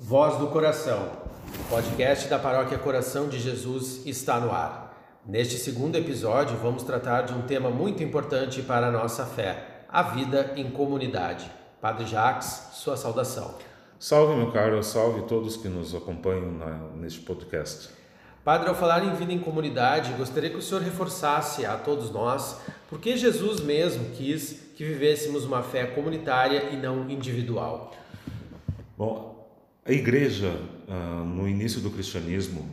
Voz do Coração, o podcast da Paróquia Coração de Jesus está no ar. Neste segundo episódio, vamos tratar de um tema muito importante para a nossa fé: a vida em comunidade. Padre Jacques, sua saudação. Salve, meu caro, salve todos que nos acompanham na, neste podcast. Padre, ao falar em vida em comunidade, gostaria que o senhor reforçasse a todos nós por que Jesus mesmo quis que vivêssemos uma fé comunitária e não individual. Bom, a igreja, ah, no início do cristianismo,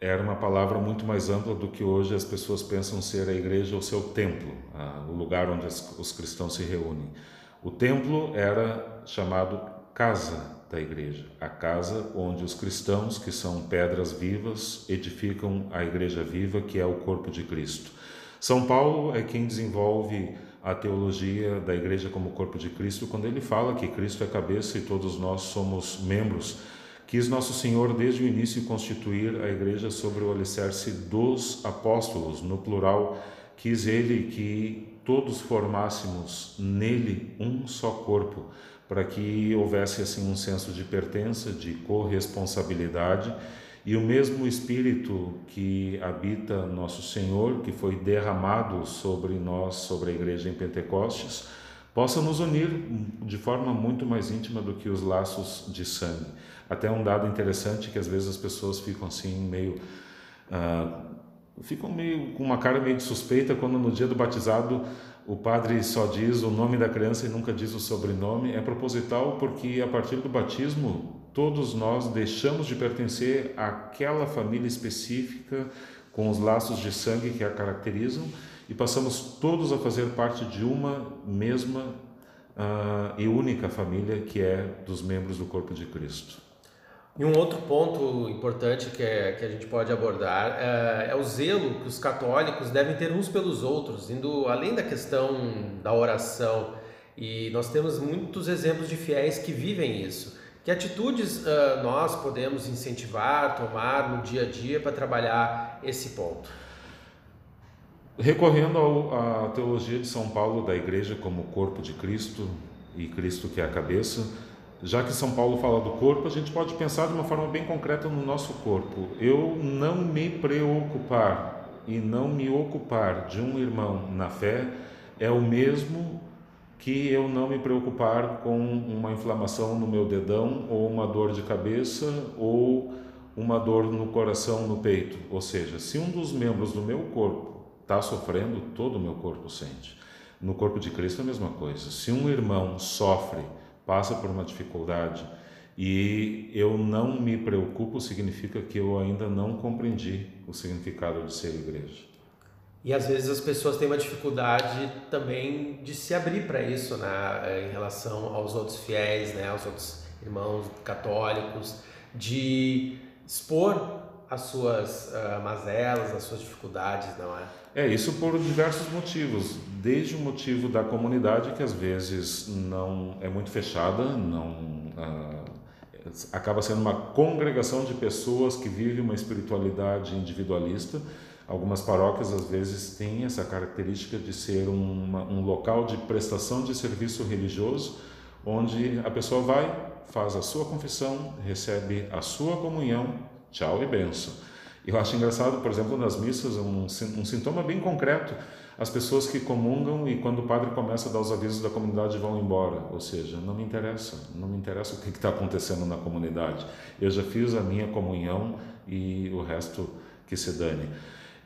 era uma palavra muito mais ampla do que hoje as pessoas pensam ser a igreja ou seu templo, ah, o lugar onde os cristãos se reúnem. O templo era chamado casa da igreja, a casa onde os cristãos, que são pedras vivas, edificam a igreja viva, que é o corpo de Cristo. São Paulo é quem desenvolve a teologia da igreja como corpo de Cristo, quando ele fala que Cristo é cabeça e todos nós somos membros. Quis Nosso Senhor, desde o início, constituir a igreja sobre o alicerce dos apóstolos, no plural. Quis Ele que todos formássemos nele um só corpo, para que houvesse assim um senso de pertença, de corresponsabilidade e o mesmo Espírito que habita nosso Senhor, que foi derramado sobre nós, sobre a igreja em Pentecostes, possa nos unir de forma muito mais íntima do que os laços de sangue. Até um dado interessante que às vezes as pessoas ficam assim meio uh, ficam meio com uma cara meio de suspeita quando no dia do batizado o padre só diz o nome da criança e nunca diz o sobrenome. É proposital porque a partir do batismo todos nós deixamos de pertencer àquela família específica com os laços de sangue que a caracterizam e passamos todos a fazer parte de uma mesma uh, e única família que é dos membros do corpo de Cristo. E um outro ponto importante que, é, que a gente pode abordar é, é, o zelo que os católicos devem ter uns pelos outros, indo além da questão da oração. E nós temos muitos exemplos de fiéis que vivem isso. Que atitudes uh, nós podemos incentivar, tomar no dia a dia para trabalhar esse ponto? Recorrendo à teologia de São Paulo da Igreja como corpo de Cristo e Cristo que é a cabeça, já que São Paulo fala do corpo, a gente pode pensar de uma forma bem concreta no nosso corpo. Eu não me preocupar e não me ocupar de um irmão na fé é o mesmo que eu não me preocupar com uma inflamação no meu dedão ou uma dor de cabeça ou uma dor no coração, no peito. Ou seja, se um dos membros do meu corpo está sofrendo, todo o meu corpo sente. No corpo de Cristo é a mesma coisa. Se um irmão sofre, passa por uma dificuldade e eu não me preocupo, significa que eu ainda não compreendi o significado de ser igreja. E às vezes as pessoas têm uma dificuldade também de se abrir para isso, né, em relação aos outros fiéis, né, aos outros irmãos católicos, de expor as suas uh, mazelas, as suas dificuldades, não é? É, isso por diversos motivos. Desde o motivo da comunidade, que às vezes não é muito fechada, não uh, acaba sendo uma congregação de pessoas que vivem uma espiritualidade individualista Algumas paróquias às vezes têm essa característica de ser uma, um local de prestação de serviço religioso, onde a pessoa vai, faz a sua confissão, recebe a sua comunhão, tchau e benção. Eu acho engraçado, por exemplo, nas missas, um, um sintoma bem concreto, as pessoas que comungam e quando o padre começa a dar os avisos da comunidade vão embora, ou seja, não me interessa, não me interessa o que está acontecendo na comunidade. Eu já fiz a minha comunhão e o resto que se dane.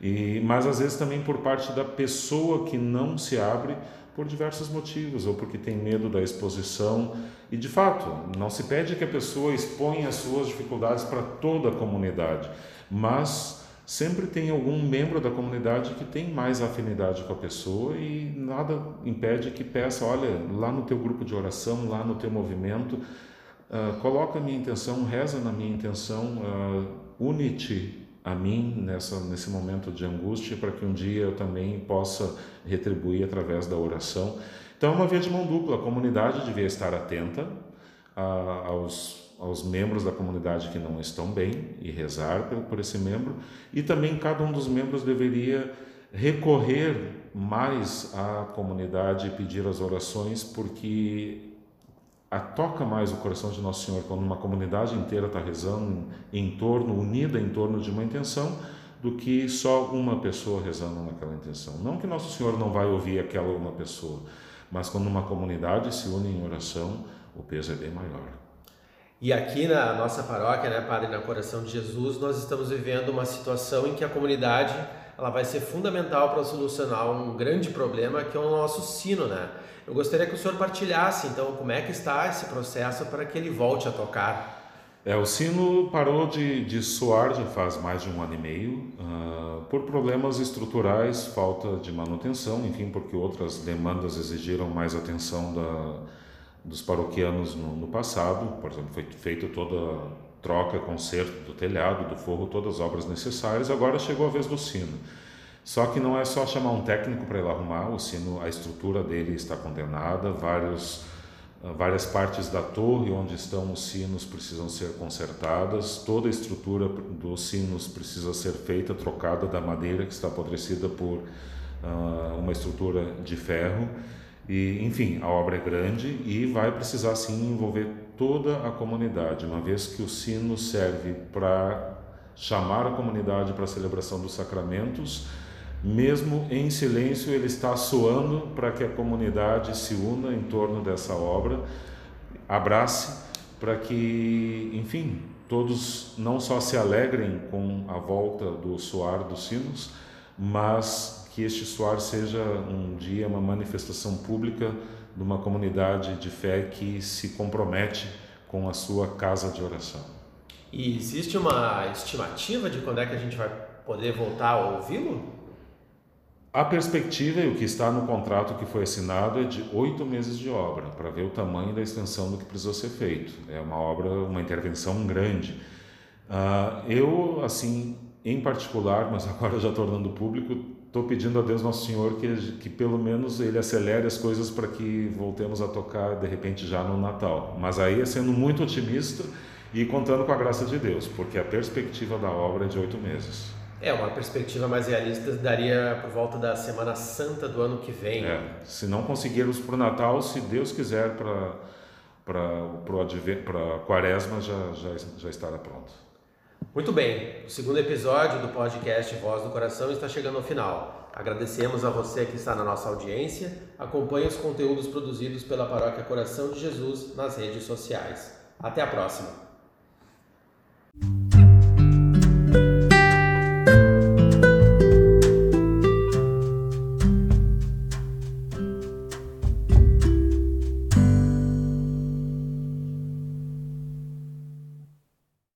E, mas às vezes também por parte da pessoa que não se abre por diversos motivos, ou porque tem medo da exposição. E de fato, não se pede que a pessoa exponha as suas dificuldades para toda a comunidade, mas sempre tem algum membro da comunidade que tem mais afinidade com a pessoa e nada impede que peça, olha, lá no teu grupo de oração, lá no teu movimento, uh, coloca a minha intenção, reza na minha intenção, uh, une-te a mim nessa, nesse momento de angústia, para que um dia eu também possa retribuir através da oração. Então, é uma via de mão dupla. A comunidade devia estar atenta a, aos, aos membros da comunidade que não estão bem e rezar por, por esse membro, e também cada um dos membros deveria recorrer mais à comunidade e pedir as orações, porque a, toca mais o coração de Nosso Senhor quando uma comunidade inteira está rezando em torno, unida em torno de uma intenção, do que só uma pessoa rezando naquela intenção. Não que Nosso Senhor não vai ouvir aquela uma pessoa, mas quando uma comunidade se une em oração, o peso é bem maior. E aqui na nossa paróquia, né, Padre, na Coração de Jesus, nós estamos vivendo uma situação em que a comunidade ela vai ser fundamental para solucionar um grande problema que é o nosso sino, né? Eu gostaria que o senhor partilhasse, então, como é que está esse processo para que ele volte a tocar. É, o sino parou de, de soar já faz mais de um ano e meio, uh, por problemas estruturais, falta de manutenção, enfim, porque outras demandas exigiram mais atenção da, dos paroquianos no, no passado. Por exemplo, foi feita toda troca, conserto do telhado, do forro, todas as obras necessárias. Agora chegou a vez do sino. Só que não é só chamar um técnico para ele arrumar, o sino, a estrutura dele está condenada, vários, ah, várias partes da torre onde estão os sinos precisam ser consertadas, toda a estrutura dos sinos precisa ser feita, trocada da madeira que está apodrecida por uh, uma estrutura de ferro. E, enfim, a obra é grande e vai precisar sim envolver toda a comunidade, uma vez que o sino serve para chamar a comunidade para a celebração dos sacramentos mesmo em silêncio, ele está soando para que a comunidade se una em torno dessa obra, abrace, para que, enfim, todos não só se alegrem com a volta do soar dos sinos, mas que este soar seja um dia uma manifestação pública de uma comunidade de fé que se compromete com a sua casa de oração. E existe uma estimativa de quando é que a gente vai poder voltar a ouvi-lo? A perspectiva e o que está no contrato que foi assinado é de oito meses de obra, para ver o tamanho da extensão do que precisou ser feito. É uma obra, uma intervenção grande. Uh, eu, assim, em particular, mas agora já tornando público, estou pedindo a Deus Nosso Senhor que, que pelo menos Ele acelere as coisas para que voltemos a tocar de repente já no Natal. Mas aí é sendo muito otimista e contando com a graça de Deus, porque a perspectiva da obra é de oito meses. É, uma perspectiva mais realista daria por volta da Semana Santa do ano que vem. É, se não conseguirmos para o Natal, se Deus quiser para para a quaresma já, já, já estará pronto. Muito bem, o segundo episódio do podcast Voz do Coração está chegando ao final. Agradecemos a você que está na nossa audiência. Acompanhe os conteúdos produzidos pela Paróquia Coração de Jesus nas redes sociais. Até a próxima!